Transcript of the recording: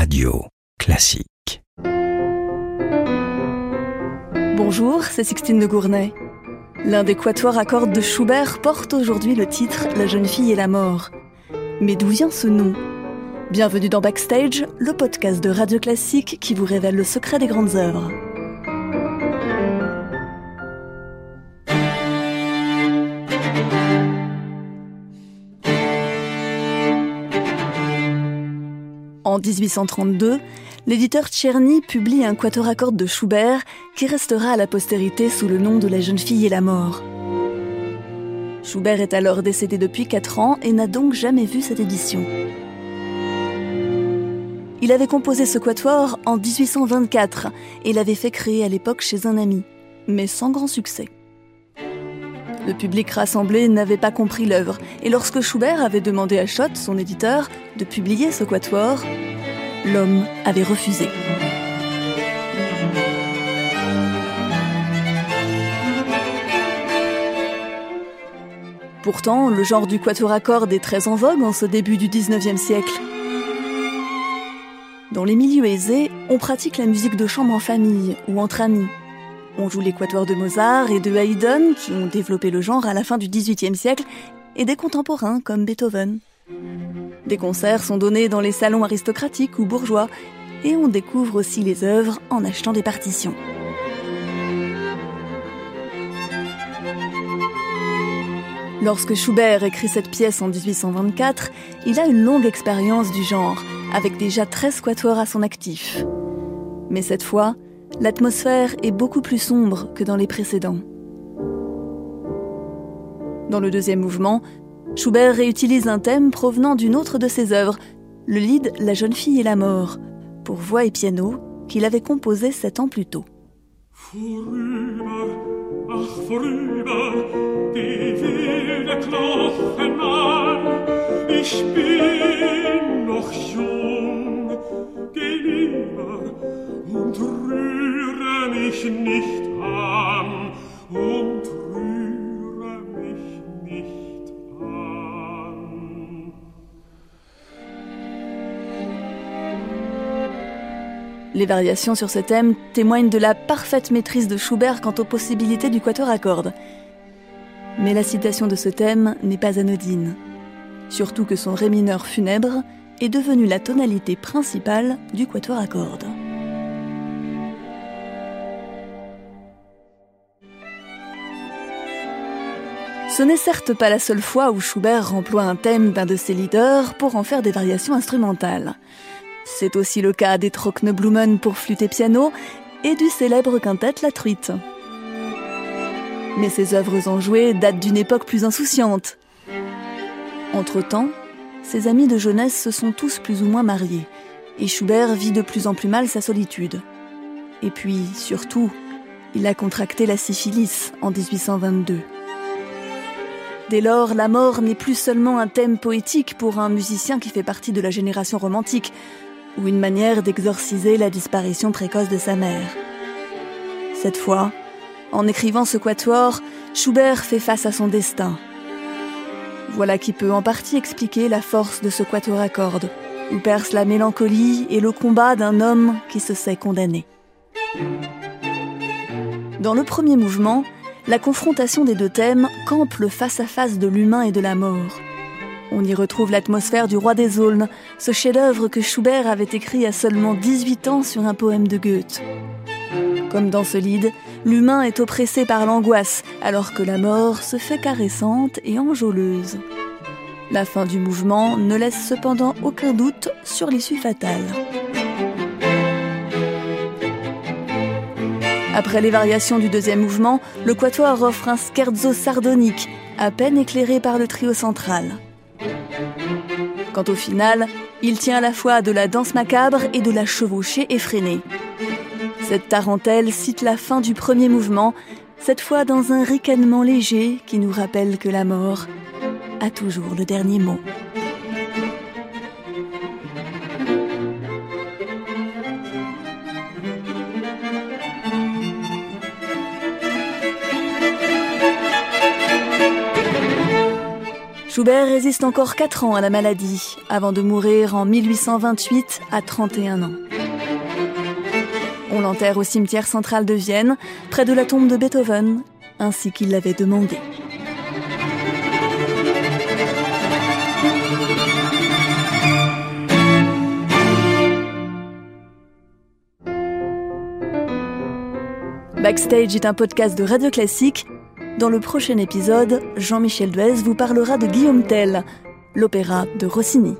Radio Classique. Bonjour, c'est Sixtine de Gournay. L'un des quatuors à cordes de Schubert porte aujourd'hui le titre La jeune fille et la mort. Mais d'où vient ce nom? Bienvenue dans Backstage, le podcast de Radio Classique qui vous révèle le secret des grandes œuvres. En 1832, l'éditeur Tcherny publie un quatuor à cordes de Schubert qui restera à la postérité sous le nom de La jeune fille et la mort. Schubert est alors décédé depuis 4 ans et n'a donc jamais vu cette édition. Il avait composé ce quatuor en 1824 et l'avait fait créer à l'époque chez un ami, mais sans grand succès. Le public rassemblé n'avait pas compris l'œuvre, et lorsque Schubert avait demandé à Schott, son éditeur, de publier ce quatuor, l'homme avait refusé. Pourtant, le genre du quatuor à cordes est très en vogue en ce début du 19e siècle. Dans les milieux aisés, on pratique la musique de chambre en famille ou entre amis, on joue les quatuors de Mozart et de Haydn qui ont développé le genre à la fin du XVIIIe siècle et des contemporains comme Beethoven. Des concerts sont donnés dans les salons aristocratiques ou bourgeois et on découvre aussi les œuvres en achetant des partitions. Lorsque Schubert écrit cette pièce en 1824, il a une longue expérience du genre, avec déjà 13 quatuors à son actif. Mais cette fois, l'atmosphère est beaucoup plus sombre que dans les précédents. Dans le deuxième mouvement, Schubert réutilise un thème provenant d'une autre de ses œuvres, le lead La jeune fille et la mort, pour voix et piano, qu'il avait composé sept ans plus tôt. Les variations sur ce thème témoignent de la parfaite maîtrise de Schubert quant aux possibilités du quatuor à cordes. Mais la citation de ce thème n'est pas anodine, surtout que son ré mineur funèbre est devenu la tonalité principale du quatuor à cordes. Ce n'est certes pas la seule fois où Schubert remploie un thème d'un de ses leaders pour en faire des variations instrumentales. C'est aussi le cas des Trockneblumen pour flûte et piano et du célèbre quintet La Truite. Mais ces œuvres enjouées datent d'une époque plus insouciante. Entre-temps, ses amis de jeunesse se sont tous plus ou moins mariés, et Schubert vit de plus en plus mal sa solitude. Et puis, surtout, il a contracté la syphilis en 1822. Dès lors, la mort n'est plus seulement un thème poétique pour un musicien qui fait partie de la génération romantique, ou une manière d'exorciser la disparition précoce de sa mère. Cette fois, en écrivant ce quatuor, Schubert fait face à son destin. Voilà qui peut en partie expliquer la force de ce quatuor à cordes, où perce la mélancolie et le combat d'un homme qui se sait condamné. Dans le premier mouvement, la confrontation des deux thèmes campe le face-à-face de l'humain et de la mort. On y retrouve l'atmosphère du Roi des Aulnes, ce chef-d'œuvre que Schubert avait écrit à seulement 18 ans sur un poème de Goethe. Comme dans ce lead, l'humain est oppressé par l'angoisse, alors que la mort se fait caressante et enjôleuse. La fin du mouvement ne laisse cependant aucun doute sur l'issue fatale. Après les variations du deuxième mouvement, le quatuor offre un scherzo sardonique, à peine éclairé par le trio central. Quant au final, il tient à la fois de la danse macabre et de la chevauchée effrénée. Cette tarentelle cite la fin du premier mouvement, cette fois dans un ricanement léger qui nous rappelle que la mort a toujours le dernier mot. Schubert résiste encore 4 ans à la maladie, avant de mourir en 1828 à 31 ans. On l'enterre au cimetière central de Vienne, près de la tombe de Beethoven, ainsi qu'il l'avait demandé. Backstage est un podcast de Radio Classique. Dans le prochain épisode, Jean-Michel Duez vous parlera de Guillaume Tell, l'opéra de Rossini.